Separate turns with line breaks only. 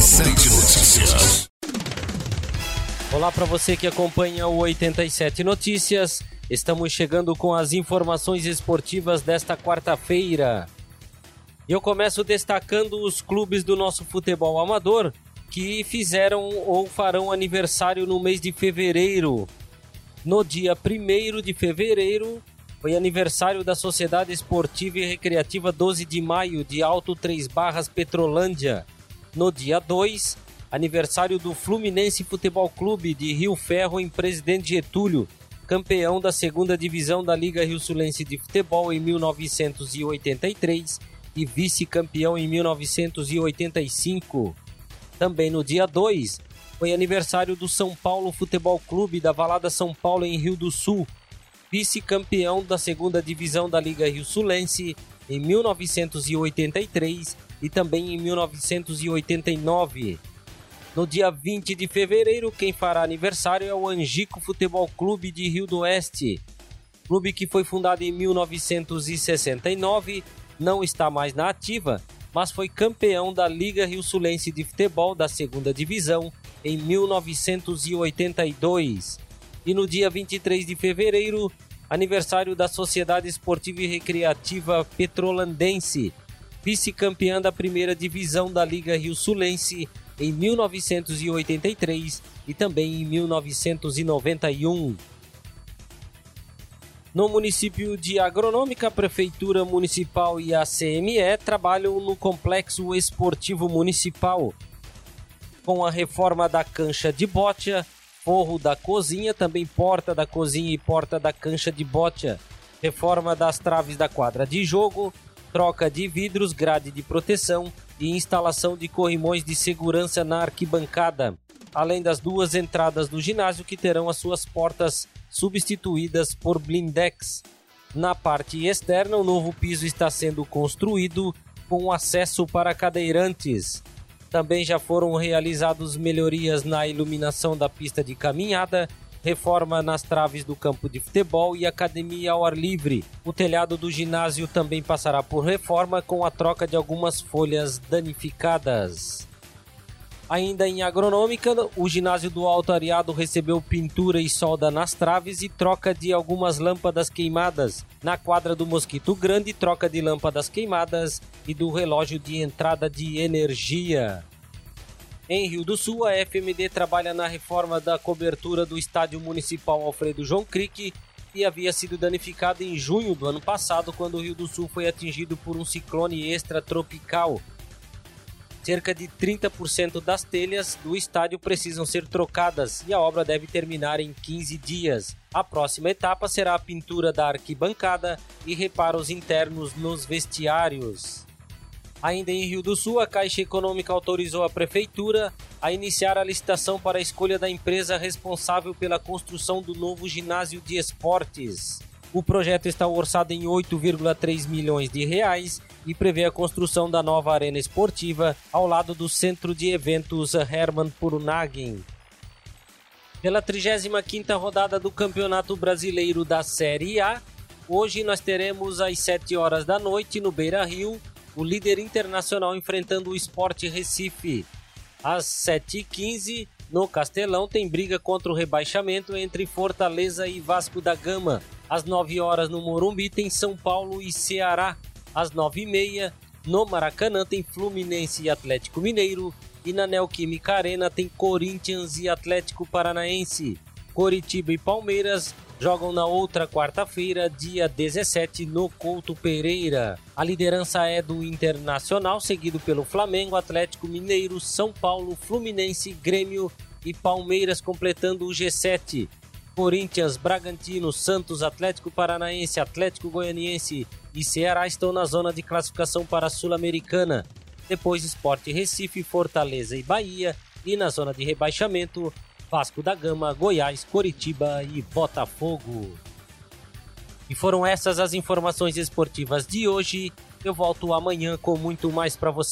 87 Notícias.
Olá para você que acompanha o 87 Notícias. Estamos chegando com as informações esportivas desta quarta-feira. Eu começo destacando os clubes do nosso futebol amador que fizeram ou farão aniversário no mês de fevereiro. No dia 1 de fevereiro, foi aniversário da Sociedade Esportiva e Recreativa 12 de Maio de Alto Três Barras Petrolândia. No dia 2, aniversário do Fluminense Futebol Clube de Rio Ferro em Presidente Getúlio, campeão da segunda divisão da Liga Rio Sulense de Futebol em 1983 e vice-campeão em 1985. Também no dia 2, foi aniversário do São Paulo Futebol Clube da Valada São Paulo em Rio do Sul, vice-campeão da segunda divisão da Liga Rio Sulense em 1983 e também em 1989. No dia 20 de fevereiro, quem fará aniversário é o Angico Futebol Clube de Rio do Oeste. Clube que foi fundado em 1969, não está mais na ativa, mas foi campeão da Liga Rio Sulense de Futebol da segunda divisão em 1982. E no dia 23 de fevereiro, aniversário da Sociedade Esportiva e Recreativa Petrolandense, vice-campeã da primeira divisão da Liga Rio Sulense em 1983 e também em 1991. No município de Agronômica, a Prefeitura Municipal e a CME trabalham no Complexo Esportivo Municipal. Com a reforma da cancha de botia, forro da cozinha, também porta da cozinha e porta da cancha de botia, reforma das traves da quadra de jogo, troca de vidros, grade de proteção e instalação de corrimões de segurança na arquibancada, além das duas entradas do ginásio que terão as suas portas substituídas por blindex. Na parte externa, o novo piso está sendo construído com acesso para cadeirantes. Também já foram realizados melhorias na iluminação da pista de caminhada reforma nas traves do campo de futebol e academia ao ar livre. O telhado do ginásio também passará por reforma com a troca de algumas folhas danificadas. Ainda em agronômica, o ginásio do Alto Ariado recebeu pintura e solda nas traves e troca de algumas lâmpadas queimadas. Na quadra do Mosquito Grande, troca de lâmpadas queimadas e do relógio de entrada de energia. Em Rio do Sul, a FMD trabalha na reforma da cobertura do estádio municipal Alfredo João Crique e havia sido danificado em junho do ano passado, quando o Rio do Sul foi atingido por um ciclone extratropical. Cerca de 30% das telhas do estádio precisam ser trocadas e a obra deve terminar em 15 dias. A próxima etapa será a pintura da arquibancada e reparos internos nos vestiários. Ainda em Rio do Sul, a Caixa Econômica autorizou a Prefeitura a iniciar a licitação para a escolha da empresa responsável pela construção do novo ginásio de esportes. O projeto está orçado em 8,3 milhões de reais e prevê a construção da nova arena esportiva ao lado do Centro de Eventos Hermann Purnagen. Pela 35ª rodada do Campeonato Brasileiro da Série A, hoje nós teremos às 7 horas da noite no Beira-Rio o líder internacional enfrentando o Sport Recife. Às 7h15, no Castelão, tem briga contra o rebaixamento entre Fortaleza e Vasco da Gama. Às 9 horas no Morumbi tem São Paulo e Ceará. Às 9h30, no Maracanã tem Fluminense e Atlético Mineiro. E na Neoquímica Arena tem Corinthians e Atlético Paranaense. Coritiba e Palmeiras jogam na outra quarta-feira, dia 17, no Couto Pereira. A liderança é do Internacional, seguido pelo Flamengo, Atlético Mineiro, São Paulo, Fluminense, Grêmio e Palmeiras completando o G7. Corinthians, Bragantino, Santos, Atlético Paranaense, Atlético Goianiense e Ceará estão na zona de classificação para a Sul-Americana. Depois Esporte Recife, Fortaleza e Bahia. E na zona de rebaixamento, Vasco da Gama, Goiás, Coritiba e Botafogo. E foram essas as informações esportivas de hoje. Eu volto amanhã com muito mais para você.